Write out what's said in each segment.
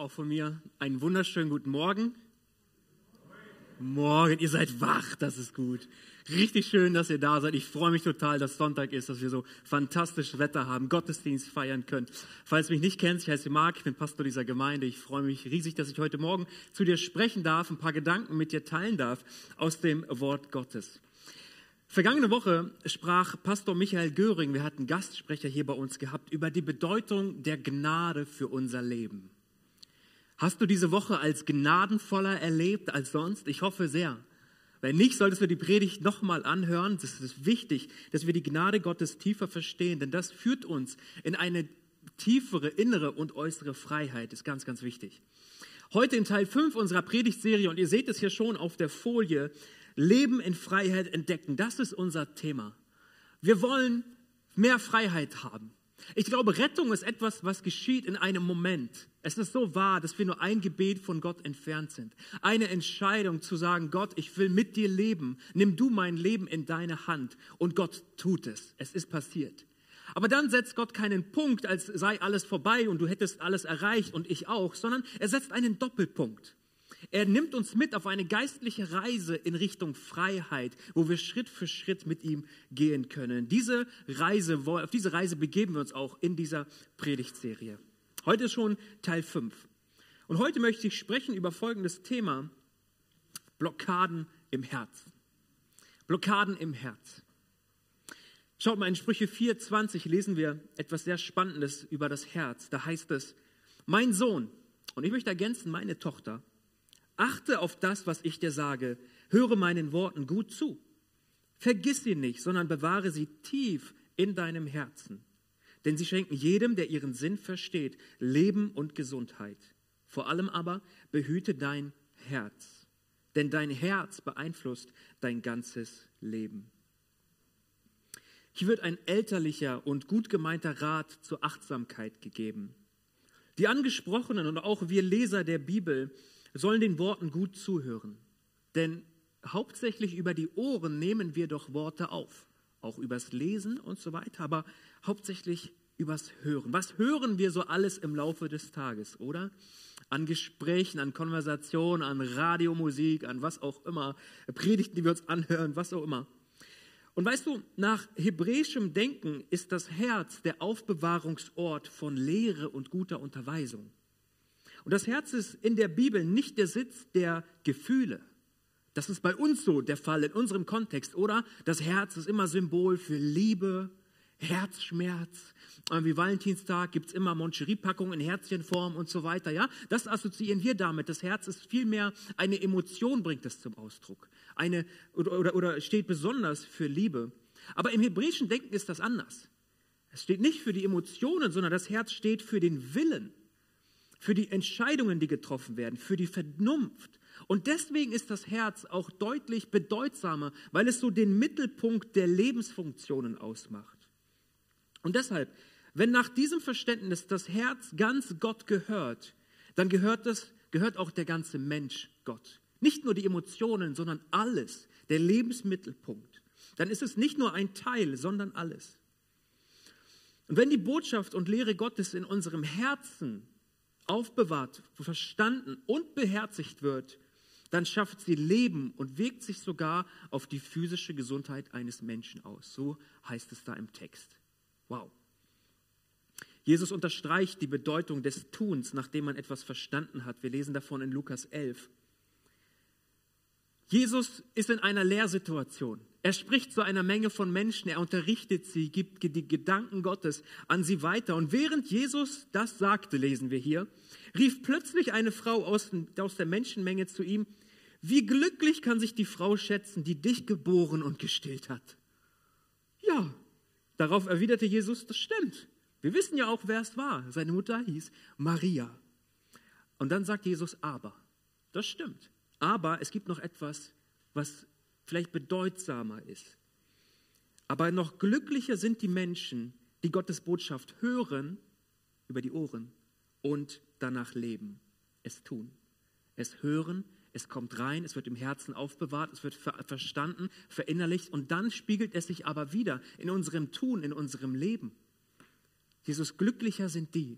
Auch von mir einen wunderschönen guten Morgen. Morgen, ihr seid wach, das ist gut. Richtig schön, dass ihr da seid. Ich freue mich total, dass Sonntag ist, dass wir so fantastisches Wetter haben, Gottesdienst feiern können. Falls du mich nicht kennst, ich heiße Marc, ich bin Pastor dieser Gemeinde. Ich freue mich riesig, dass ich heute Morgen zu dir sprechen darf, ein paar Gedanken mit dir teilen darf aus dem Wort Gottes. Vergangene Woche sprach Pastor Michael Göring, wir hatten Gastsprecher hier bei uns gehabt, über die Bedeutung der Gnade für unser Leben. Hast du diese Woche als gnadenvoller erlebt als sonst? Ich hoffe sehr. Wenn nicht, solltest du die Predigt nochmal anhören. Es ist wichtig, dass wir die Gnade Gottes tiefer verstehen, denn das führt uns in eine tiefere innere und äußere Freiheit. Ist ganz, ganz wichtig. Heute in Teil 5 unserer Predigtserie, und ihr seht es hier schon auf der Folie, Leben in Freiheit entdecken. Das ist unser Thema. Wir wollen mehr Freiheit haben. Ich glaube, Rettung ist etwas, was geschieht in einem Moment. Es ist so wahr, dass wir nur ein Gebet von Gott entfernt sind. Eine Entscheidung zu sagen, Gott, ich will mit dir leben. Nimm du mein Leben in deine Hand. Und Gott tut es. Es ist passiert. Aber dann setzt Gott keinen Punkt, als sei alles vorbei und du hättest alles erreicht und ich auch, sondern er setzt einen Doppelpunkt. Er nimmt uns mit auf eine geistliche Reise in Richtung Freiheit, wo wir Schritt für Schritt mit ihm gehen können. Diese Reise, auf diese Reise begeben wir uns auch in dieser Predigtserie. Heute ist schon Teil 5. Und heute möchte ich sprechen über folgendes Thema. Blockaden im Herz. Blockaden im Herz. Schaut mal, in Sprüche 4,20 lesen wir etwas sehr Spannendes über das Herz. Da heißt es, mein Sohn, und ich möchte ergänzen, meine Tochter, Achte auf das, was ich dir sage. Höre meinen Worten gut zu. Vergiss sie nicht, sondern bewahre sie tief in deinem Herzen. Denn sie schenken jedem, der ihren Sinn versteht, Leben und Gesundheit. Vor allem aber behüte dein Herz. Denn dein Herz beeinflusst dein ganzes Leben. Hier wird ein elterlicher und gut gemeinter Rat zur Achtsamkeit gegeben. Die Angesprochenen und auch wir Leser der Bibel sollen den Worten gut zuhören. Denn hauptsächlich über die Ohren nehmen wir doch Worte auf. Auch übers Lesen und so weiter, aber hauptsächlich übers Hören. Was hören wir so alles im Laufe des Tages, oder? An Gesprächen, an Konversationen, an Radiomusik, an was auch immer, Predigten, die wir uns anhören, was auch immer. Und weißt du, nach hebräischem Denken ist das Herz der Aufbewahrungsort von Lehre und guter Unterweisung. Und das Herz ist in der Bibel nicht der Sitz der Gefühle. Das ist bei uns so der Fall in unserem Kontext, oder? Das Herz ist immer Symbol für Liebe, Herzschmerz. Wie Valentinstag gibt es immer Moncherie-Packungen in Herzchenform und so weiter. Ja, das assoziieren wir damit. Das Herz ist vielmehr eine Emotion, bringt es zum Ausdruck. Eine, oder, oder, oder steht besonders für Liebe. Aber im hebräischen Denken ist das anders. Es steht nicht für die Emotionen, sondern das Herz steht für den Willen für die Entscheidungen, die getroffen werden, für die Vernunft. Und deswegen ist das Herz auch deutlich bedeutsamer, weil es so den Mittelpunkt der Lebensfunktionen ausmacht. Und deshalb, wenn nach diesem Verständnis das Herz ganz Gott gehört, dann gehört das, gehört auch der ganze Mensch Gott. Nicht nur die Emotionen, sondern alles, der Lebensmittelpunkt. Dann ist es nicht nur ein Teil, sondern alles. Und wenn die Botschaft und Lehre Gottes in unserem Herzen aufbewahrt, verstanden und beherzigt wird, dann schafft sie Leben und wirkt sich sogar auf die physische Gesundheit eines Menschen aus. So heißt es da im Text. Wow. Jesus unterstreicht die Bedeutung des Tuns, nachdem man etwas verstanden hat. Wir lesen davon in Lukas 11. Jesus ist in einer Lehrsituation. Er spricht zu einer Menge von Menschen, er unterrichtet sie, gibt die Gedanken Gottes an sie weiter. Und während Jesus das sagte, lesen wir hier, rief plötzlich eine Frau aus, der Menschenmenge zu ihm, wie glücklich kann sich die Frau schätzen, die dich geboren und gestillt hat? Ja, darauf erwiderte Jesus, das stimmt. Wir wissen ja auch, wer es war. Seine Mutter hieß Maria. Und dann sagt Jesus, aber, das stimmt. Aber es gibt noch etwas, was vielleicht bedeutsamer ist. Aber noch glücklicher sind die Menschen, die Gottes Botschaft hören über die Ohren und danach leben, es tun. Es hören, es kommt rein, es wird im Herzen aufbewahrt, es wird verstanden, verinnerlicht und dann spiegelt es sich aber wieder in unserem Tun, in unserem Leben. Jesus, glücklicher sind die.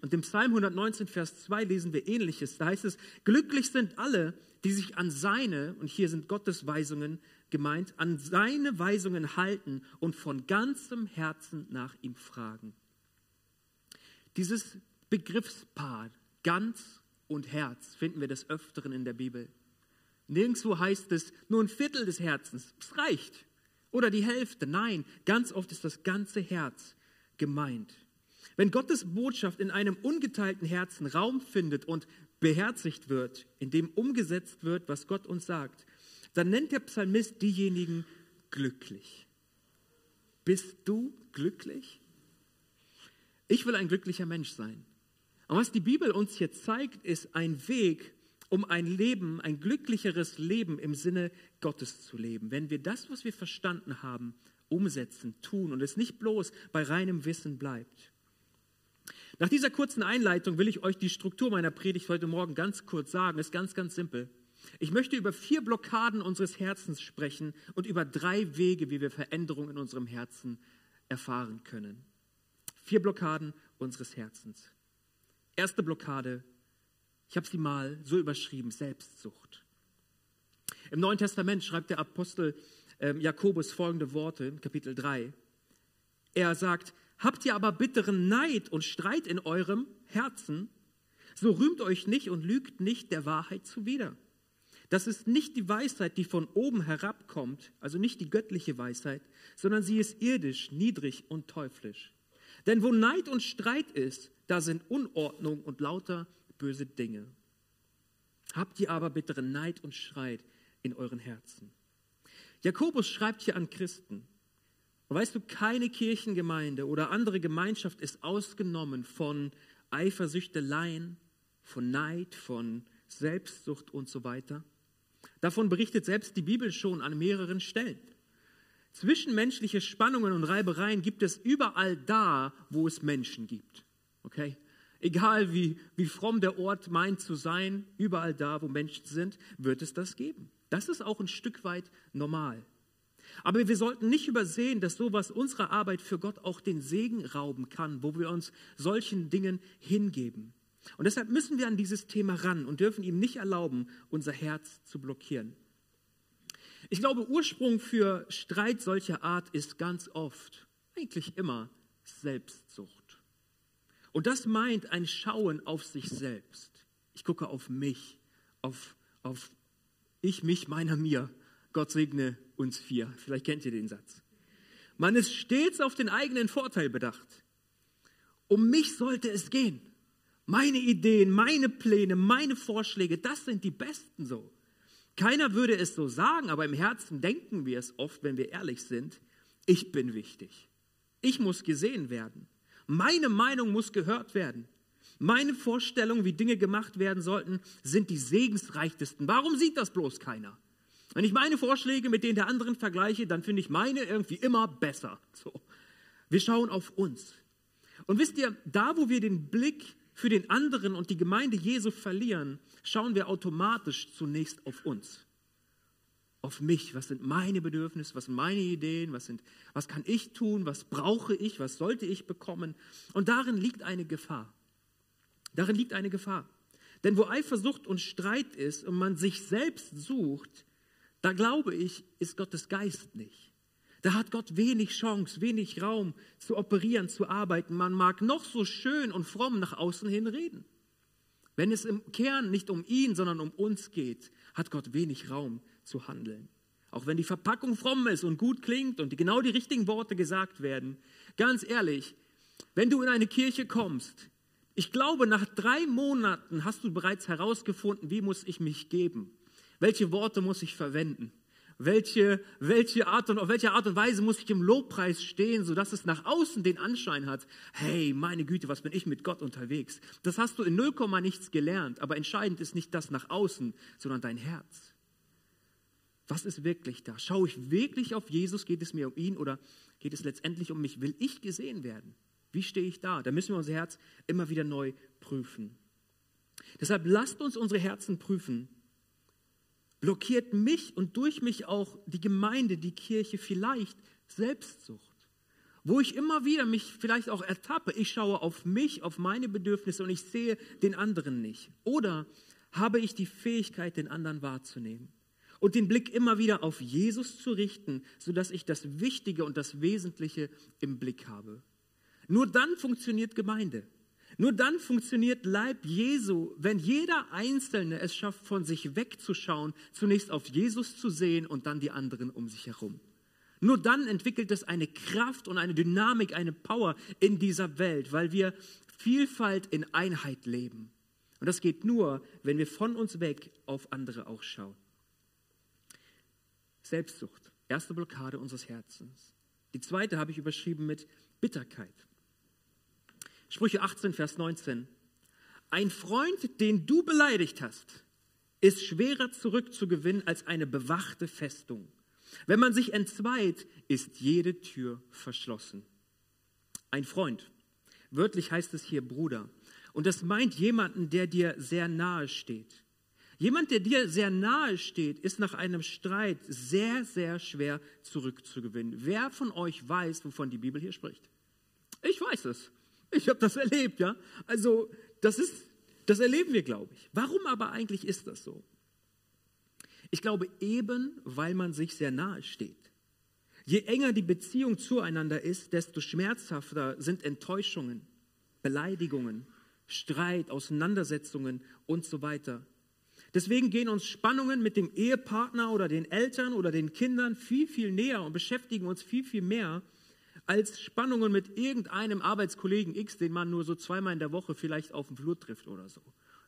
Und im Psalm 119, Vers 2 lesen wir ähnliches. Da heißt es, glücklich sind alle, die sich an seine, und hier sind Gottes Weisungen gemeint, an seine Weisungen halten und von ganzem Herzen nach ihm fragen. Dieses Begriffspaar, ganz und Herz, finden wir des Öfteren in der Bibel. Nirgendwo heißt es nur ein Viertel des Herzens, es reicht. Oder die Hälfte, nein, ganz oft ist das ganze Herz gemeint. Wenn Gottes Botschaft in einem ungeteilten Herzen Raum findet und beherzigt wird, in dem umgesetzt wird, was Gott uns sagt, dann nennt der Psalmist diejenigen glücklich. Bist du glücklich? Ich will ein glücklicher Mensch sein. Und was die Bibel uns hier zeigt, ist ein Weg, um ein Leben, ein glücklicheres Leben im Sinne Gottes zu leben. Wenn wir das, was wir verstanden haben, umsetzen, tun und es nicht bloß bei reinem Wissen bleibt. Nach dieser kurzen Einleitung will ich euch die Struktur meiner Predigt heute Morgen ganz kurz sagen. Ist ganz, ganz simpel. Ich möchte über vier Blockaden unseres Herzens sprechen und über drei Wege, wie wir Veränderung in unserem Herzen erfahren können. Vier Blockaden unseres Herzens. Erste Blockade, ich habe sie mal so überschrieben, Selbstsucht. Im Neuen Testament schreibt der Apostel äh, Jakobus folgende Worte, Kapitel 3. Er sagt, habt ihr aber bitteren Neid und Streit in eurem Herzen, so rühmt euch nicht und lügt nicht der Wahrheit zuwider. Das ist nicht die Weisheit, die von oben herabkommt, also nicht die göttliche Weisheit, sondern sie ist irdisch, niedrig und teuflisch. Denn wo Neid und Streit ist, da sind Unordnung und lauter böse Dinge. Habt ihr aber bitteren Neid und Streit in euren Herzen. Jakobus schreibt hier an Christen. Und weißt du, keine Kirchengemeinde oder andere Gemeinschaft ist ausgenommen von Eifersüchteleien, von Neid, von Selbstsucht und so weiter. Davon berichtet selbst die Bibel schon an mehreren Stellen. Zwischenmenschliche Spannungen und Reibereien gibt es überall da, wo es Menschen gibt. Okay? Egal wie, wie fromm der Ort meint zu sein, überall da, wo Menschen sind, wird es das geben. Das ist auch ein Stück weit normal. Aber wir sollten nicht übersehen, dass sowas unserer Arbeit für Gott auch den Segen rauben kann, wo wir uns solchen Dingen hingeben. Und deshalb müssen wir an dieses Thema ran und dürfen ihm nicht erlauben, unser Herz zu blockieren. Ich glaube, Ursprung für Streit solcher Art ist ganz oft, eigentlich immer, Selbstsucht. Und das meint ein Schauen auf sich selbst. Ich gucke auf mich, auf, auf ich, mich, meiner, mir. Gott segne uns vier. Vielleicht kennt ihr den Satz. Man ist stets auf den eigenen Vorteil bedacht. Um mich sollte es gehen. Meine Ideen, meine Pläne, meine Vorschläge, das sind die besten so. Keiner würde es so sagen, aber im Herzen denken wir es oft, wenn wir ehrlich sind. Ich bin wichtig. Ich muss gesehen werden. Meine Meinung muss gehört werden. Meine Vorstellungen, wie Dinge gemacht werden sollten, sind die segensreichtesten. Warum sieht das bloß keiner? Wenn ich meine Vorschläge mit denen der anderen vergleiche, dann finde ich meine irgendwie immer besser. So. Wir schauen auf uns. Und wisst ihr, da wo wir den Blick für den anderen und die Gemeinde Jesu verlieren, schauen wir automatisch zunächst auf uns. Auf mich. Was sind meine Bedürfnisse? Was sind meine Ideen? Was, sind, was kann ich tun? Was brauche ich? Was sollte ich bekommen? Und darin liegt eine Gefahr. Darin liegt eine Gefahr. Denn wo Eifersucht und Streit ist und man sich selbst sucht, da glaube ich, ist Gottes Geist nicht. Da hat Gott wenig Chance, wenig Raum zu operieren, zu arbeiten. Man mag noch so schön und fromm nach außen hin reden. Wenn es im Kern nicht um ihn, sondern um uns geht, hat Gott wenig Raum zu handeln. Auch wenn die Verpackung fromm ist und gut klingt und genau die richtigen Worte gesagt werden. Ganz ehrlich, wenn du in eine Kirche kommst, ich glaube, nach drei Monaten hast du bereits herausgefunden, wie muss ich mich geben? Welche Worte muss ich verwenden? welche, welche, Art und, auf welche Art und Weise muss ich im Lobpreis stehen, sodass es nach außen den Anschein hat, hey, meine Güte, was bin ich mit Gott unterwegs. Das hast du in 0, nichts gelernt, aber entscheidend ist nicht das nach außen, sondern dein Herz. Was ist wirklich da? Schaue ich wirklich auf Jesus? Geht es mir um ihn oder geht es letztendlich um mich? Will ich gesehen werden? Wie stehe ich da? Da müssen wir unser Herz immer wieder neu prüfen. Deshalb lasst uns unsere Herzen prüfen blockiert mich und durch mich auch die Gemeinde, die Kirche vielleicht Selbstsucht? wo ich immer wieder mich vielleicht auch ertappe. Ich schaue auf mich, auf meine Bedürfnisse und ich sehe den anderen nicht. Oder habe ich die Fähigkeit, den anderen wahrzunehmen und den Blick immer wieder auf Jesus zu richten, sodass ich das Wichtige und das Wesentliche im Blick habe. Nur dann funktioniert Gemeinde. Nur dann funktioniert Leib Jesu, wenn jeder Einzelne es schafft, von sich wegzuschauen, zunächst auf Jesus zu sehen und dann die anderen um sich herum. Nur dann entwickelt es eine Kraft und eine Dynamik, eine Power in dieser Welt, weil wir Vielfalt in Einheit leben. Und das geht nur, wenn wir von uns weg auf andere auch schauen. Selbstsucht, erste Blockade unseres Herzens. Die zweite habe ich überschrieben mit Bitterkeit. Sprüche 18, Vers 19. Ein Freund, den du beleidigt hast, ist schwerer zurückzugewinnen als eine bewachte Festung. Wenn man sich entzweit, ist jede Tür verschlossen. Ein Freund. Wörtlich heißt es hier Bruder. Und das meint jemanden, der dir sehr nahe steht. Jemand, der dir sehr nahe steht, ist nach einem Streit sehr, sehr schwer zurückzugewinnen. Wer von euch weiß, wovon die Bibel hier spricht? Ich weiß es. Ich habe das erlebt, ja. Also, das ist, das erleben wir, glaube ich. Warum aber eigentlich ist das so? Ich glaube eben, weil man sich sehr nahe steht. Je enger die Beziehung zueinander ist, desto schmerzhafter sind Enttäuschungen, Beleidigungen, Streit, Auseinandersetzungen und so weiter. Deswegen gehen uns Spannungen mit dem Ehepartner oder den Eltern oder den Kindern viel, viel näher und beschäftigen uns viel, viel mehr als Spannungen mit irgendeinem Arbeitskollegen X, den man nur so zweimal in der Woche vielleicht auf dem Flur trifft oder so.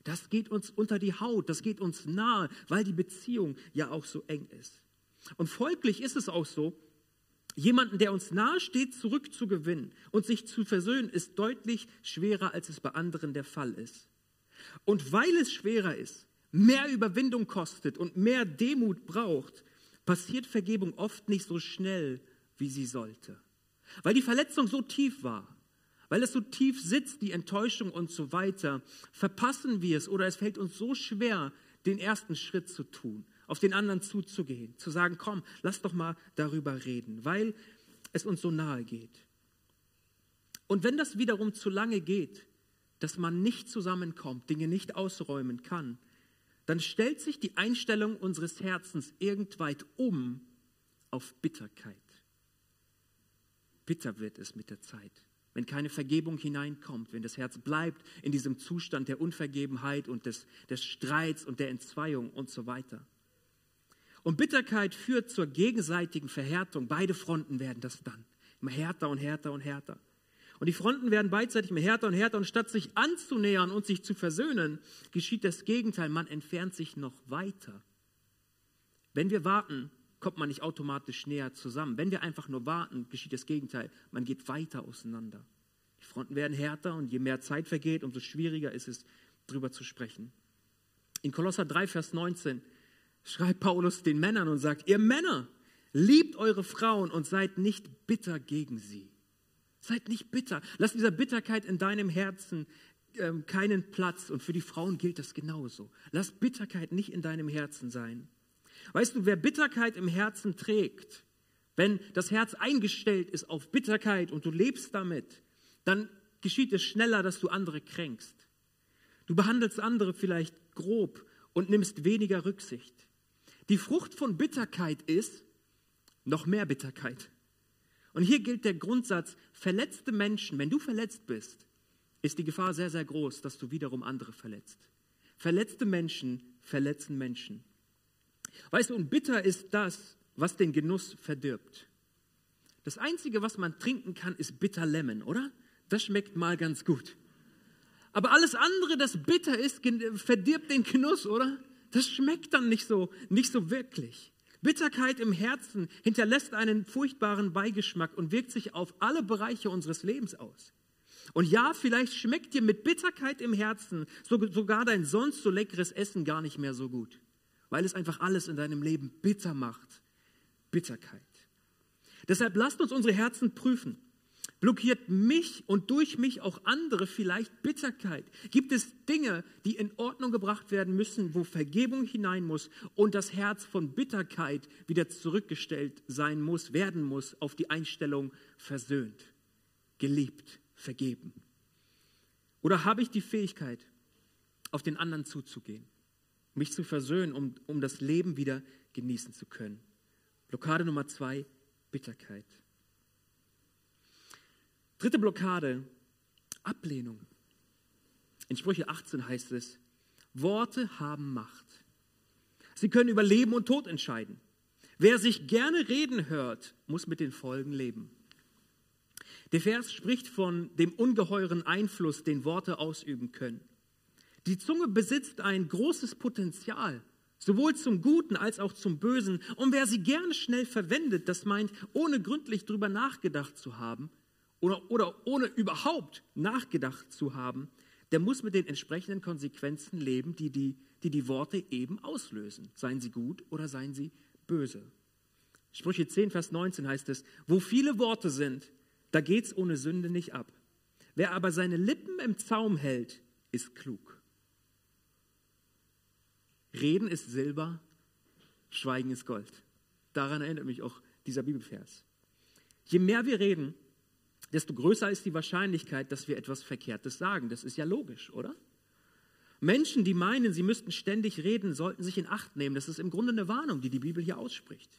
Das geht uns unter die Haut, das geht uns nahe, weil die Beziehung ja auch so eng ist. Und folglich ist es auch so, jemanden, der uns nahe steht, zurückzugewinnen und sich zu versöhnen, ist deutlich schwerer, als es bei anderen der Fall ist. Und weil es schwerer ist, mehr Überwindung kostet und mehr Demut braucht, passiert Vergebung oft nicht so schnell, wie sie sollte. Weil die Verletzung so tief war, weil es so tief sitzt, die Enttäuschung und so weiter, verpassen wir es oder es fällt uns so schwer, den ersten Schritt zu tun, auf den anderen zuzugehen, zu sagen, komm, lass doch mal darüber reden, weil es uns so nahe geht. Und wenn das wiederum zu lange geht, dass man nicht zusammenkommt, Dinge nicht ausräumen kann, dann stellt sich die Einstellung unseres Herzens irgendweit um auf Bitterkeit. Bitter wird es mit der Zeit wenn keine Vergebung hineinkommt, wenn das Herz bleibt in diesem Zustand der Unvergebenheit und des, des Streits und der Entzweiung und so weiter. Und Bitterkeit führt zur gegenseitigen Verhärtung. Beide Fronten werden das dann. Immer härter und härter und härter. Und die Fronten werden beidseitig immer härter und härter. Und statt sich anzunähern und sich zu versöhnen, geschieht das Gegenteil. Man entfernt sich noch weiter. Wenn wir warten, kommt man nicht automatisch näher zusammen. Wenn wir einfach nur warten, geschieht das Gegenteil. Man geht weiter auseinander. Die Fronten werden härter und je mehr Zeit vergeht, umso schwieriger ist es, darüber zu sprechen. In Kolosser 3, Vers 19 schreibt Paulus den Männern und sagt, ihr Männer, liebt eure Frauen und seid nicht bitter gegen sie. Seid nicht bitter. Lass dieser Bitterkeit in deinem Herzen ähm, keinen Platz. Und für die Frauen gilt das genauso. Lass Bitterkeit nicht in deinem Herzen sein. Weißt du, wer Bitterkeit im Herzen trägt, wenn das Herz eingestellt ist auf Bitterkeit und du lebst damit, dann geschieht es schneller, dass du andere kränkst. Du behandelst andere vielleicht grob und nimmst weniger Rücksicht. Die Frucht von Bitterkeit ist noch mehr Bitterkeit. Und hier gilt der Grundsatz, verletzte Menschen, wenn du verletzt bist, ist die Gefahr sehr, sehr groß, dass du wiederum andere verletzt. Verletzte Menschen verletzen Menschen. Weißt du, und bitter ist das, was den Genuss verdirbt. Das Einzige, was man trinken kann, ist bitter Lemon, oder? Das schmeckt mal ganz gut. Aber alles andere, das bitter ist, verdirbt den Genuss, oder? Das schmeckt dann nicht so, nicht so wirklich. Bitterkeit im Herzen hinterlässt einen furchtbaren Beigeschmack und wirkt sich auf alle Bereiche unseres Lebens aus. Und ja, vielleicht schmeckt dir mit Bitterkeit im Herzen sogar dein sonst so leckeres Essen gar nicht mehr so gut weil es einfach alles in deinem Leben bitter macht. Bitterkeit. Deshalb lasst uns unsere Herzen prüfen. Blockiert mich und durch mich auch andere vielleicht Bitterkeit? Gibt es Dinge, die in Ordnung gebracht werden müssen, wo Vergebung hinein muss und das Herz von Bitterkeit wieder zurückgestellt sein muss, werden muss auf die Einstellung versöhnt, geliebt, vergeben? Oder habe ich die Fähigkeit, auf den anderen zuzugehen, mich zu versöhnen, um, um das Leben wieder genießen zu können? Blockade Nummer zwei, Bitterkeit. Dritte Blockade, Ablehnung. In Sprüche 18 heißt es, Worte haben Macht. Sie können über Leben und Tod entscheiden. Wer sich gerne reden hört, muss mit den Folgen leben. Der Vers spricht von dem ungeheuren Einfluss, den Worte ausüben können. Die Zunge besitzt ein großes Potenzial, sowohl zum Guten als auch zum Bösen. Und wer sie gerne schnell verwendet, das meint, ohne gründlich darüber nachgedacht zu haben, oder, oder ohne überhaupt nachgedacht zu haben, der muss mit den entsprechenden Konsequenzen leben, die die, die die Worte eben auslösen. Seien sie gut oder seien sie böse. Sprüche 10, Vers 19 heißt es, wo viele Worte sind, da geht's ohne Sünde nicht ab. Wer aber seine Lippen im Zaum hält, ist klug. Reden ist Silber, Schweigen ist Gold. Daran erinnert mich auch dieser Bibelvers. Je mehr wir reden, desto größer ist die Wahrscheinlichkeit, dass wir etwas Verkehrtes sagen. Das ist ja logisch, oder? Menschen, die meinen, sie müssten ständig reden, sollten sich in Acht nehmen. Das ist im Grunde eine Warnung, die die Bibel hier ausspricht.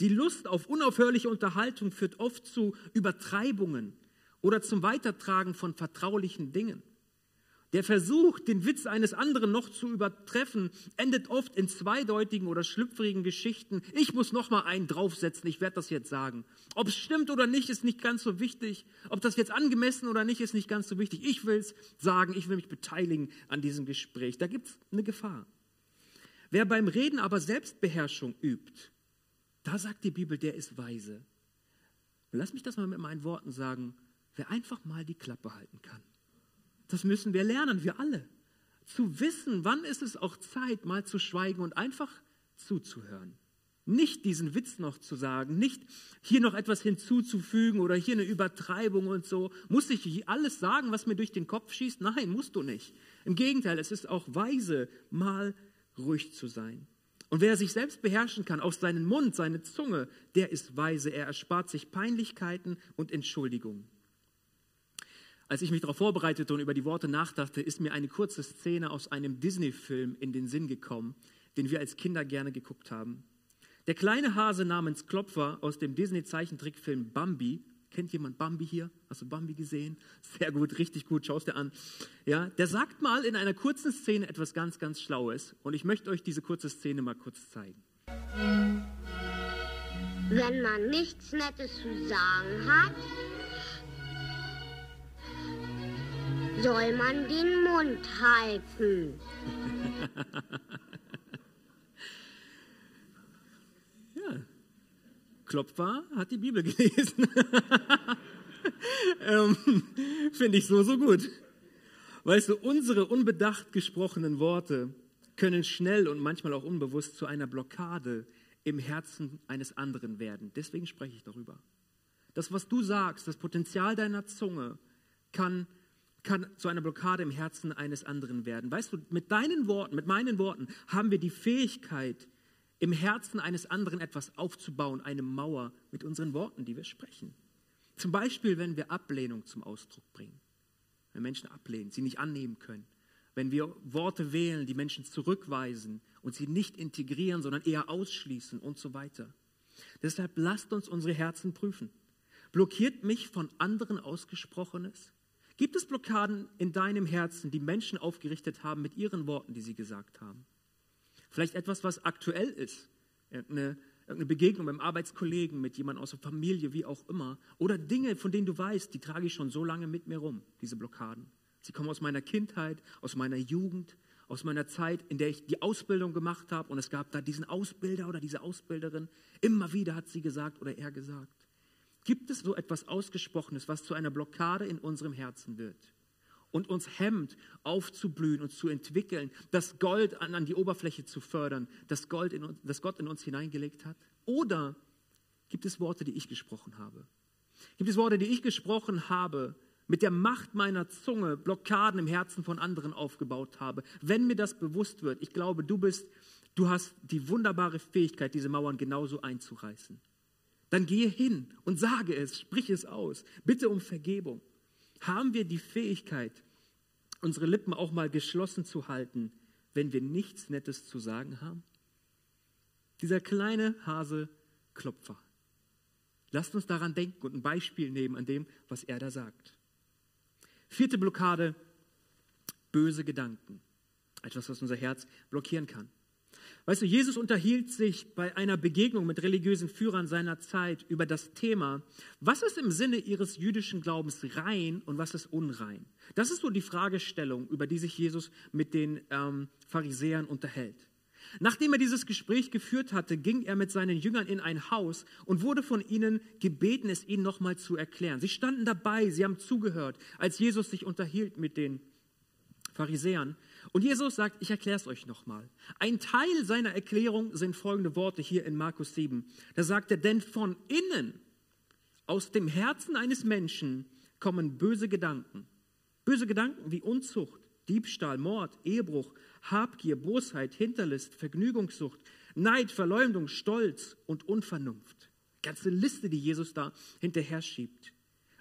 Die Lust auf unaufhörliche Unterhaltung führt oft zu Übertreibungen oder zum Weitertragen von vertraulichen Dingen. Der Versuch, den Witz eines anderen noch zu übertreffen, endet oft in zweideutigen oder schlüpfrigen Geschichten. Ich muss noch mal einen draufsetzen, ich werde das jetzt sagen. Ob es stimmt oder nicht, ist nicht ganz so wichtig. Ob das jetzt angemessen oder nicht, ist nicht ganz so wichtig. Ich will es sagen, ich will mich beteiligen an diesem Gespräch. Da gibt es eine Gefahr. Wer beim Reden aber Selbstbeherrschung übt, da sagt die Bibel, der ist weise. lass mich das mal mit meinen Worten sagen, wer einfach mal die Klappe halten kann. Das müssen wir lernen, wir alle. Zu wissen, wann ist es auch Zeit, mal zu schweigen und einfach zuzuhören. Nicht diesen Witz noch zu sagen, nicht hier noch etwas hinzuzufügen oder hier eine Übertreibung und so. Muss ich alles sagen, was mir durch den Kopf schießt? Nein, musst du nicht. Im Gegenteil, es ist auch weise, mal ruhig zu sein. Und wer sich selbst beherrschen kann, auch seinen Mund, seine Zunge, der ist weise. Er erspart sich Peinlichkeiten und Entschuldigungen. Als ich mich darauf vorbereitete und über die Worte nachdachte, ist mir eine kurze Szene aus einem Disney-Film in den Sinn gekommen, den wir als Kinder gerne geguckt haben. Der kleine Hase namens Klopfer aus dem Disney-Zeichentrickfilm Bambi, kennt jemand Bambi hier? Hast du Bambi gesehen? Sehr gut, richtig gut, schau es dir an. Ja, der sagt mal in einer kurzen Szene etwas ganz, ganz Schlaues und ich möchte euch diese kurze Szene mal kurz zeigen. Wenn man nichts Nettes zu sagen hat, soll man den Mund halten. ja, Klopfer hat die Bibel gelesen. ähm, Finde ich so, so gut. Weißt du, unsere unbedacht gesprochenen Worte können schnell und manchmal auch unbewusst zu einer Blockade im Herzen eines anderen werden. Deswegen spreche ich darüber. Das, was du sagst, das Potenzial deiner Zunge kann kann zu einer Blockade im Herzen eines anderen werden. Weißt du, mit deinen Worten, mit meinen Worten haben wir die Fähigkeit, im Herzen eines anderen etwas aufzubauen, eine Mauer mit unseren Worten, die wir sprechen. Zum Beispiel, wenn wir Ablehnung zum Ausdruck bringen. Wenn Menschen ablehnen, sie nicht annehmen können. Wenn wir Worte wählen, die Menschen zurückweisen und sie nicht integrieren, sondern eher ausschließen und so weiter. Deshalb lasst uns unsere Herzen prüfen. Blockiert mich von anderen Ausgesprochenes? Gibt es Blockaden in deinem Herzen, die Menschen aufgerichtet haben mit ihren Worten, die sie gesagt haben? Vielleicht etwas, was aktuell ist. Irgendeine, irgendeine Begegnung mit einem Arbeitskollegen, mit jemandem aus der Familie, wie auch immer. Oder Dinge, von denen du weißt, die trage ich schon so lange mit mir rum, diese Blockaden. Sie kommen aus meiner Kindheit, aus meiner Jugend, aus meiner Zeit, in der ich die Ausbildung gemacht habe und es gab da diesen Ausbilder oder diese Ausbilderin. Immer wieder hat sie gesagt oder er gesagt. Gibt es so etwas Ausgesprochenes, was zu einer Blockade in unserem Herzen wird und uns hemmt, aufzublühen und zu entwickeln, das Gold an, an die Oberfläche zu fördern, das, Gold in, das Gott in uns hineingelegt hat? Oder gibt es Worte, die ich gesprochen habe? Gibt es Worte, die ich gesprochen habe, mit der Macht meiner Zunge Blockaden im Herzen von anderen aufgebaut habe? Wenn mir das bewusst wird, ich glaube, du bist, du hast die wunderbare Fähigkeit, diese Mauern genauso einzureißen. Dann gehe hin und sage es, sprich es aus. Bitte um Vergebung. Haben wir die Fähigkeit, unsere Lippen auch mal geschlossen zu halten, wenn wir nichts Nettes zu sagen haben? Dieser kleine Hase Klopfer. Lasst uns daran denken und ein Beispiel nehmen an dem, was er da sagt. Vierte Blockade, böse Gedanken. Etwas, was unser Herz blockieren kann. Weißt du, Jesus unterhielt sich bei einer Begegnung mit religiösen Führern seiner Zeit über das Thema, was ist im Sinne ihres jüdischen Glaubens rein und was ist unrein. Das ist so die Fragestellung, über die sich Jesus mit den ähm, Pharisäern unterhält. Nachdem er dieses Gespräch geführt hatte, ging er mit seinen Jüngern in ein Haus und wurde von ihnen gebeten, es ihnen nochmal zu erklären. Sie standen dabei, sie haben zugehört, als Jesus sich unterhielt mit den Pharisäern. Und Jesus sagt, ich erkläre es euch nochmal. Ein Teil seiner Erklärung sind folgende Worte hier in Markus 7. Da sagt er, denn von innen, aus dem Herzen eines Menschen kommen böse Gedanken. Böse Gedanken wie Unzucht, Diebstahl, Mord, Ehebruch, Habgier, Bosheit, Hinterlist, Vergnügungssucht, Neid, Verleumdung, Stolz und Unvernunft. Ganze Liste, die Jesus da hinterher schiebt.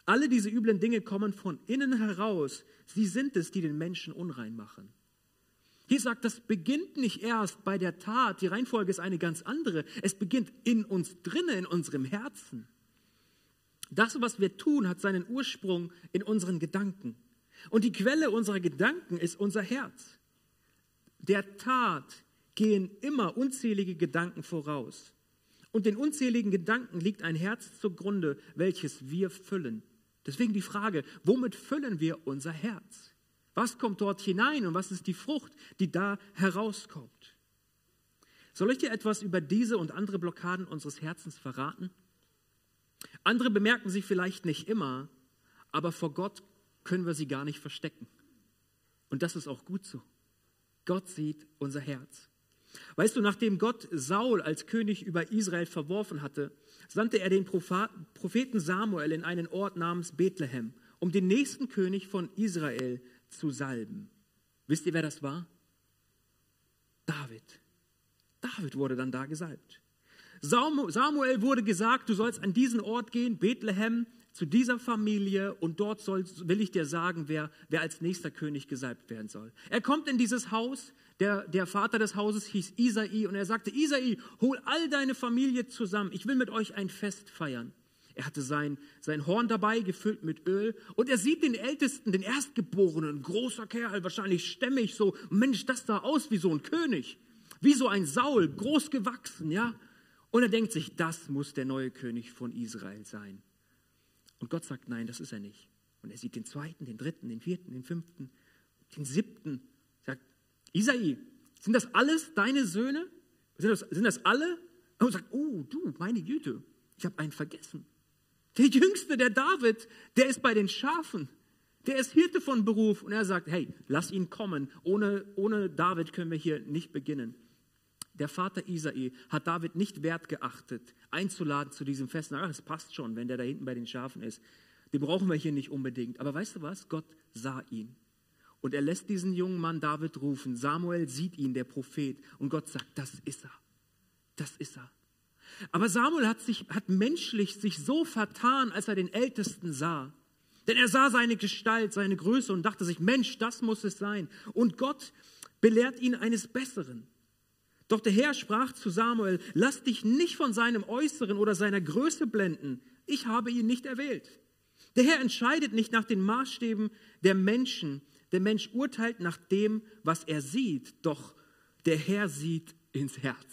Alle diese üblen Dinge kommen von innen heraus. Sie sind es, die den Menschen unrein machen. Hier sagt, das beginnt nicht erst bei der Tat. Die Reihenfolge ist eine ganz andere. Es beginnt in uns drinnen, in unserem Herzen. Das, was wir tun, hat seinen Ursprung in unseren Gedanken. Und die Quelle unserer Gedanken ist unser Herz. Der Tat gehen immer unzählige Gedanken voraus. Und den unzähligen Gedanken liegt ein Herz zugrunde, welches wir füllen. Deswegen die Frage, womit füllen wir unser Herz? Was kommt dort hinein und was ist die Frucht, die da herauskommt? Soll ich dir etwas über diese und andere Blockaden unseres Herzens verraten? Andere bemerken sie vielleicht nicht immer, aber vor Gott können wir sie gar nicht verstecken. Und das ist auch gut so. Gott sieht unser Herz. Weißt du, nachdem Gott Saul als König über Israel verworfen hatte, sandte er den Propheten Samuel in einen Ort namens Bethlehem, um den nächsten König von Israel zu salben. Wisst ihr, wer das war? David. David wurde dann da gesalbt. Samuel wurde gesagt, du sollst an diesen Ort gehen, Bethlehem, zu dieser Familie und dort soll, will ich dir sagen, wer, wer als nächster König gesalbt werden soll. Er kommt in dieses Haus, der, der Vater des Hauses hieß Isai und er sagte, Isai, hol all deine Familie zusammen, ich will mit euch ein Fest feiern. Er hatte sein, sein Horn dabei, gefüllt mit Öl. Und er sieht den Ältesten, den Erstgeborenen, großer Kerl, wahrscheinlich stämmig, so, Mensch, das sah aus wie so ein König. Wie so ein Saul, groß gewachsen, ja. Und er denkt sich, das muss der neue König von Israel sein. Und Gott sagt, nein, das ist er nicht. Und er sieht den zweiten, den dritten, den vierten, den fünften, den siebten. Sagt, Isai, sind das alles deine Söhne? Sind das, sind das alle? Und sagt, oh, du, meine Güte, ich habe einen vergessen. Der Jüngste, der David, der ist bei den Schafen. Der ist Hirte von Beruf. Und er sagt, hey, lass ihn kommen. Ohne, ohne David können wir hier nicht beginnen. Der Vater Isai hat David nicht wert geachtet, einzuladen zu diesem Fest. Na, das passt schon, wenn der da hinten bei den Schafen ist. Den brauchen wir hier nicht unbedingt. Aber weißt du was? Gott sah ihn. Und er lässt diesen jungen Mann David rufen. Samuel sieht ihn, der Prophet. Und Gott sagt, das ist er. Das ist er. Aber Samuel hat, sich, hat menschlich sich so vertan, als er den Ältesten sah. Denn er sah seine Gestalt, seine Größe und dachte sich, Mensch, das muss es sein. Und Gott belehrt ihn eines Besseren. Doch der Herr sprach zu Samuel, lass dich nicht von seinem Äußeren oder seiner Größe blenden. Ich habe ihn nicht erwählt. Der Herr entscheidet nicht nach den Maßstäben der Menschen. Der Mensch urteilt nach dem, was er sieht. Doch der Herr sieht ins Herz.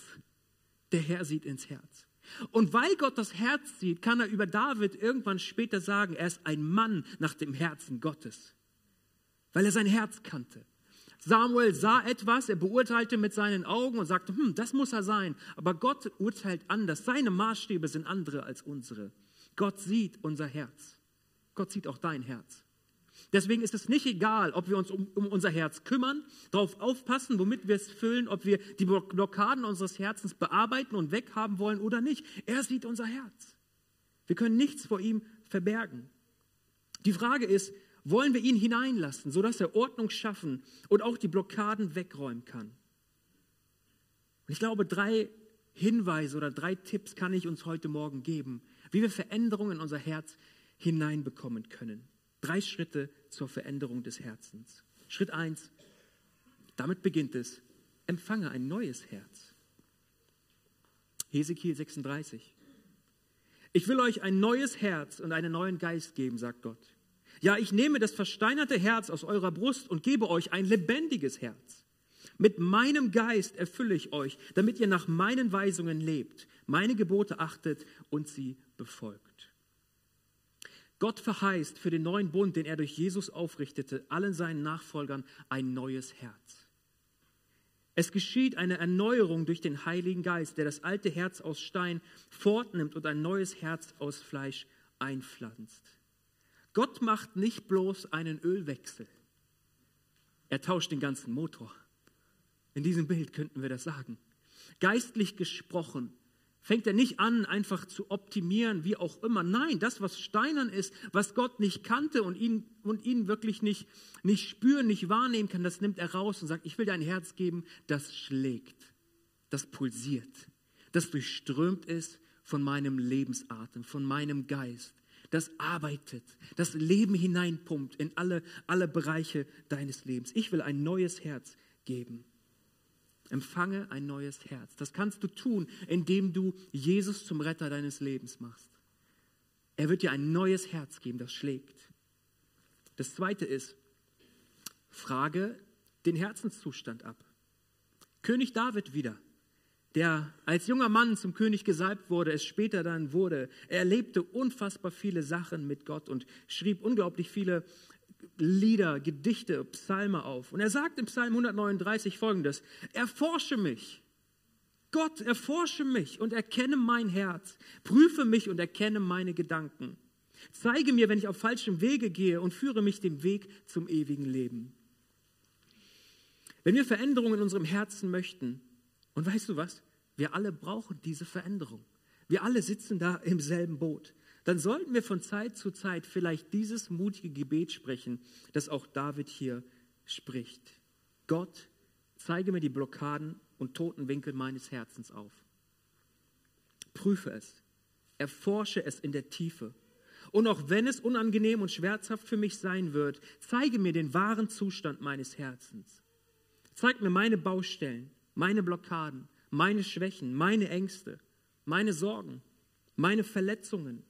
Der Herr sieht ins Herz. Und weil Gott das Herz sieht, kann er über David irgendwann später sagen, er ist ein Mann nach dem Herzen Gottes. Weil er sein Herz kannte. Samuel sah etwas, er beurteilte mit seinen Augen und sagte, hm, das muss er sein. Aber Gott urteilt anders. Seine Maßstäbe sind andere als unsere. Gott sieht unser Herz. Gott sieht auch dein Herz. Deswegen ist es nicht egal, ob wir uns um, um unser Herz kümmern, darauf aufpassen, womit wir es füllen, ob wir die Blockaden unseres Herzens bearbeiten und weghaben wollen oder nicht. Er sieht unser Herz. Wir können nichts vor ihm verbergen. Die Frage ist, wollen wir ihn hineinlassen, sodass er Ordnung schaffen und auch die Blockaden wegräumen kann? Ich glaube, drei Hinweise oder drei Tipps kann ich uns heute Morgen geben, wie wir Veränderungen in unser Herz hineinbekommen können. Drei Schritte zur Veränderung des Herzens. Schritt eins, damit beginnt es, empfange ein neues Herz. Hesekiel 36. Ich will euch ein neues Herz und einen neuen Geist geben, sagt Gott. Ja, ich nehme das versteinerte Herz aus eurer Brust und gebe euch ein lebendiges Herz. Mit meinem Geist erfülle ich euch, damit ihr nach meinen Weisungen lebt, meine Gebote achtet und sie befolgt. Gott verheißt für den neuen Bund, den er durch Jesus aufrichtete, allen seinen Nachfolgern ein neues Herz. Es geschieht eine Erneuerung durch den Heiligen Geist, der das alte Herz aus Stein fortnimmt und ein neues Herz aus Fleisch einpflanzt. Gott macht nicht bloß einen Ölwechsel. Er tauscht den ganzen Motor. In diesem Bild könnten wir das sagen. Geistlich gesprochen fängt er nicht an, einfach zu optimieren, wie auch immer. Nein, das, was steinern ist, was Gott nicht kannte und ihn, und ihn wirklich nicht, nicht spüren, nicht wahrnehmen kann, das nimmt er raus und sagt, ich will dir ein Herz geben, das schlägt, das pulsiert, das durchströmt ist von meinem Lebensatem, von meinem Geist das arbeitet, das Leben hineinpumpt in alle, alle Bereiche deines Lebens. Ich will ein neues Herz geben. Empfange ein neues Herz. Das kannst du tun, indem du Jesus zum Retter deines Lebens machst. Er wird dir ein neues Herz geben, das schlägt. Das zweite ist, frage den Herzenszustand ab. König David wieder der als junger Mann zum König gesalbt wurde, es später dann wurde. Er erlebte unfassbar viele Sachen mit Gott und schrieb unglaublich viele Lieder, Gedichte, Psalme auf. Und er sagt im Psalm 139 folgendes, erforsche mich. Gott, erforsche mich und erkenne mein Herz. Prüfe mich und erkenne meine Gedanken. Zeige mir, wenn ich auf falschem Wege gehe und führe mich dem Weg zum ewigen Leben. Wenn wir Veränderungen in unserem Herzen möchten, und weißt du was? Wir alle brauchen diese Veränderung. Wir alle sitzen da im selben Boot. Dann sollten wir von Zeit zu Zeit vielleicht dieses mutige Gebet sprechen, das auch David hier spricht. Gott, zeige mir die Blockaden und toten Winkel meines Herzens auf. Prüfe es, erforsche es in der Tiefe. Und auch wenn es unangenehm und schmerzhaft für mich sein wird, zeige mir den wahren Zustand meines Herzens. Zeig mir meine Baustellen meine Blockaden, meine Schwächen, meine Ängste, meine Sorgen, meine Verletzungen,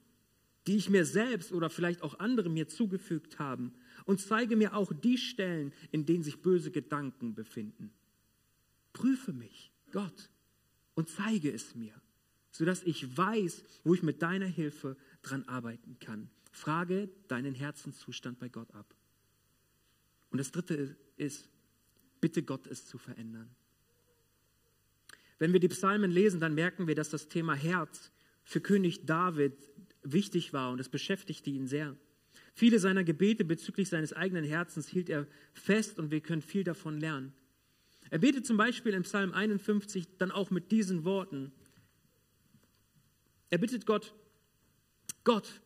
die ich mir selbst oder vielleicht auch andere mir zugefügt haben und zeige mir auch die Stellen, in denen sich böse Gedanken befinden. Prüfe mich, Gott, und zeige es mir, sodass ich weiß, wo ich mit deiner Hilfe dran arbeiten kann. Frage deinen Herzenszustand bei Gott ab. Und das dritte ist, bitte Gott es zu verändern. Wenn wir die Psalmen lesen, dann merken wir, dass das Thema Herz für König David wichtig war und es beschäftigte ihn sehr. Viele seiner Gebete bezüglich seines eigenen Herzens hielt er fest und wir können viel davon lernen. Er betet zum Beispiel in Psalm 51 dann auch mit diesen Worten. Er bittet Gott, Gott,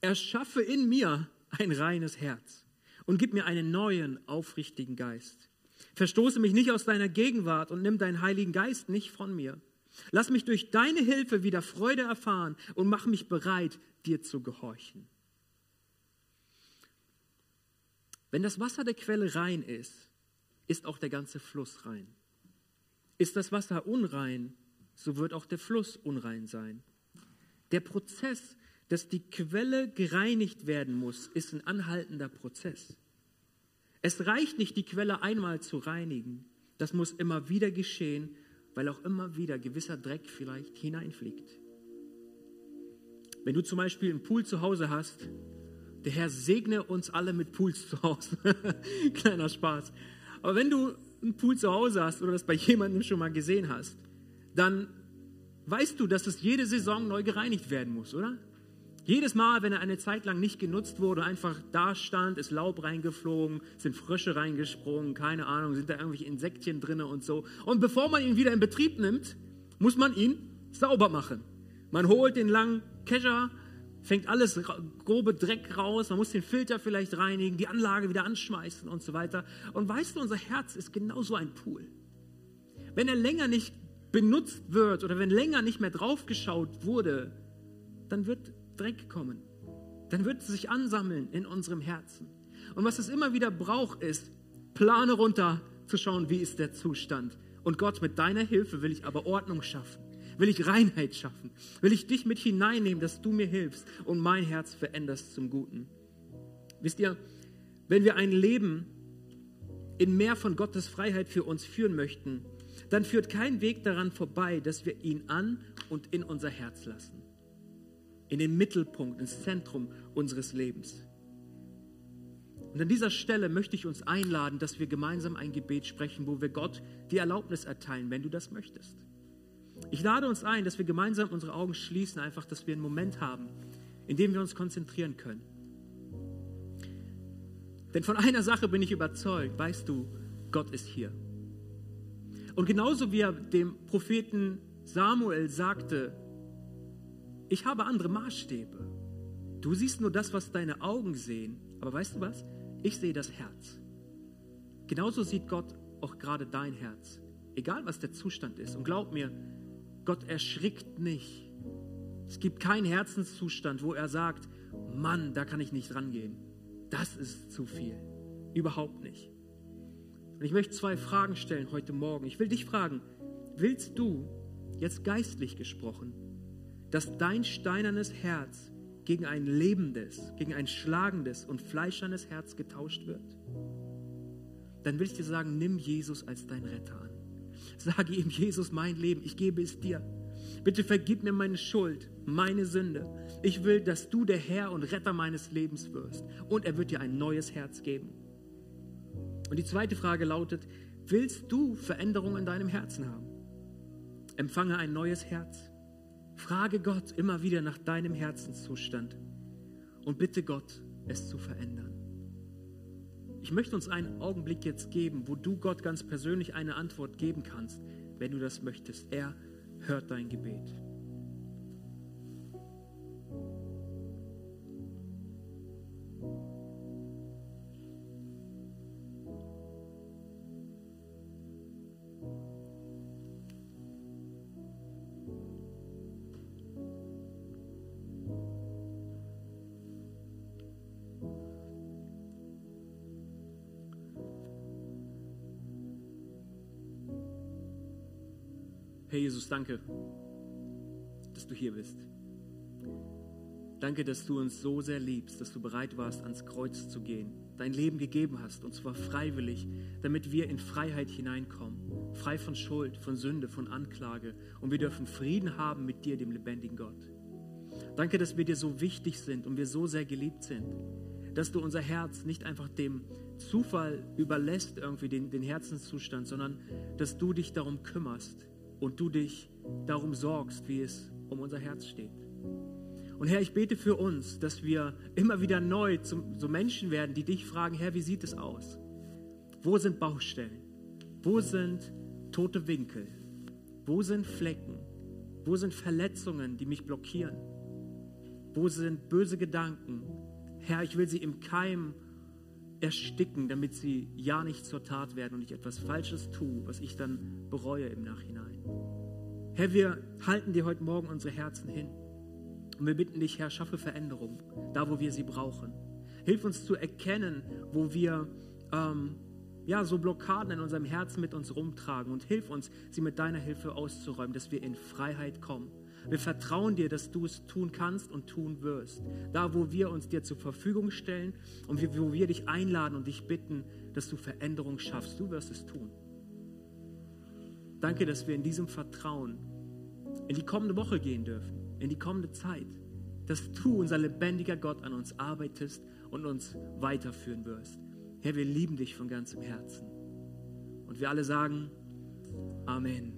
erschaffe in mir ein reines Herz und gib mir einen neuen, aufrichtigen Geist. Verstoße mich nicht aus deiner Gegenwart und nimm deinen Heiligen Geist nicht von mir. Lass mich durch deine Hilfe wieder Freude erfahren und mach mich bereit, dir zu gehorchen. Wenn das Wasser der Quelle rein ist, ist auch der ganze Fluss rein. Ist das Wasser unrein, so wird auch der Fluss unrein sein. Der Prozess, dass die Quelle gereinigt werden muss, ist ein anhaltender Prozess. Es reicht nicht, die Quelle einmal zu reinigen. Das muss immer wieder geschehen, weil auch immer wieder gewisser Dreck vielleicht hineinfliegt. Wenn du zum Beispiel einen Pool zu Hause hast, der Herr segne uns alle mit Pools zu Hause. Kleiner Spaß. Aber wenn du einen Pool zu Hause hast oder das bei jemandem schon mal gesehen hast, dann weißt du, dass es jede Saison neu gereinigt werden muss, oder? Jedes Mal, wenn er eine Zeit lang nicht genutzt wurde, einfach da stand, ist Laub reingeflogen, sind Frösche reingesprungen, keine Ahnung, sind da irgendwelche Insektchen drin und so. Und bevor man ihn wieder in Betrieb nimmt, muss man ihn sauber machen. Man holt den langen Kescher fängt alles grobe Dreck raus, man muss den Filter vielleicht reinigen, die Anlage wieder anschmeißen und so weiter. Und weißt du, unser Herz ist genauso ein Pool. Wenn er länger nicht benutzt wird oder wenn länger nicht mehr draufgeschaut wurde, dann wird Dreck kommen. Dann wird es sich ansammeln in unserem Herzen. Und was es immer wieder braucht, ist, plane runter zu schauen, wie ist der Zustand. Und Gott, mit deiner Hilfe will ich aber Ordnung schaffen will ich Reinheit schaffen, will ich dich mit hineinnehmen, dass du mir hilfst und mein Herz veränderst zum Guten. Wisst ihr, wenn wir ein Leben in mehr von Gottes Freiheit für uns führen möchten, dann führt kein Weg daran vorbei, dass wir ihn an und in unser Herz lassen. In den Mittelpunkt, ins Zentrum unseres Lebens. Und an dieser Stelle möchte ich uns einladen, dass wir gemeinsam ein Gebet sprechen, wo wir Gott die Erlaubnis erteilen, wenn du das möchtest. Ich lade uns ein, dass wir gemeinsam unsere Augen schließen, einfach, dass wir einen Moment haben, in dem wir uns konzentrieren können. Denn von einer Sache bin ich überzeugt, weißt du, Gott ist hier. Und genauso wie er dem Propheten Samuel sagte, ich habe andere Maßstäbe. Du siehst nur das, was deine Augen sehen, aber weißt du was? Ich sehe das Herz. Genauso sieht Gott auch gerade dein Herz, egal was der Zustand ist. Und glaub mir, Gott erschrickt nicht. Es gibt keinen Herzenszustand, wo er sagt, Mann, da kann ich nicht rangehen. Das ist zu viel. Überhaupt nicht. Und ich möchte zwei Fragen stellen heute Morgen. Ich will dich fragen, willst du, jetzt geistlich gesprochen, dass dein steinernes Herz gegen ein lebendes, gegen ein schlagendes und fleischernes Herz getauscht wird? Dann will ich dir sagen, nimm Jesus als dein Retter an. Sage ihm, Jesus, mein Leben, ich gebe es dir. Bitte vergib mir meine Schuld, meine Sünde. Ich will, dass du der Herr und Retter meines Lebens wirst. Und er wird dir ein neues Herz geben. Und die zweite Frage lautet, willst du Veränderungen in deinem Herzen haben? Empfange ein neues Herz. Frage Gott immer wieder nach deinem Herzenszustand und bitte Gott, es zu verändern. Ich möchte uns einen Augenblick jetzt geben, wo du Gott ganz persönlich eine Antwort geben kannst, wenn du das möchtest. Er hört dein Gebet. Herr Jesus, danke, dass du hier bist. Danke, dass du uns so sehr liebst, dass du bereit warst, ans Kreuz zu gehen, dein Leben gegeben hast, und zwar freiwillig, damit wir in Freiheit hineinkommen, frei von Schuld, von Sünde, von Anklage, und wir dürfen Frieden haben mit dir, dem lebendigen Gott. Danke, dass wir dir so wichtig sind und wir so sehr geliebt sind, dass du unser Herz nicht einfach dem Zufall überlässt, irgendwie den, den Herzenszustand, sondern dass du dich darum kümmerst, und du dich darum sorgst, wie es um unser Herz steht. Und Herr, ich bete für uns, dass wir immer wieder neu zum, so Menschen werden, die dich fragen, Herr, wie sieht es aus? Wo sind Baustellen? Wo sind tote Winkel? Wo sind Flecken? Wo sind Verletzungen, die mich blockieren? Wo sind böse Gedanken? Herr, ich will sie im Keim ersticken, damit sie ja nicht zur Tat werden und ich etwas Falsches tue, was ich dann bereue im Nachhinein. Herr, wir halten dir heute Morgen unsere Herzen hin und wir bitten dich, Herr, schaffe Veränderung, da wo wir sie brauchen. Hilf uns zu erkennen, wo wir ähm, ja, so Blockaden in unserem Herzen mit uns rumtragen und hilf uns, sie mit deiner Hilfe auszuräumen, dass wir in Freiheit kommen wir vertrauen dir, dass du es tun kannst und tun wirst. Da, wo wir uns dir zur Verfügung stellen und wo wir dich einladen und dich bitten, dass du Veränderung schaffst, du wirst es tun. Danke, dass wir in diesem Vertrauen in die kommende Woche gehen dürfen, in die kommende Zeit, dass du, unser lebendiger Gott, an uns arbeitest und uns weiterführen wirst. Herr, wir lieben dich von ganzem Herzen. Und wir alle sagen Amen.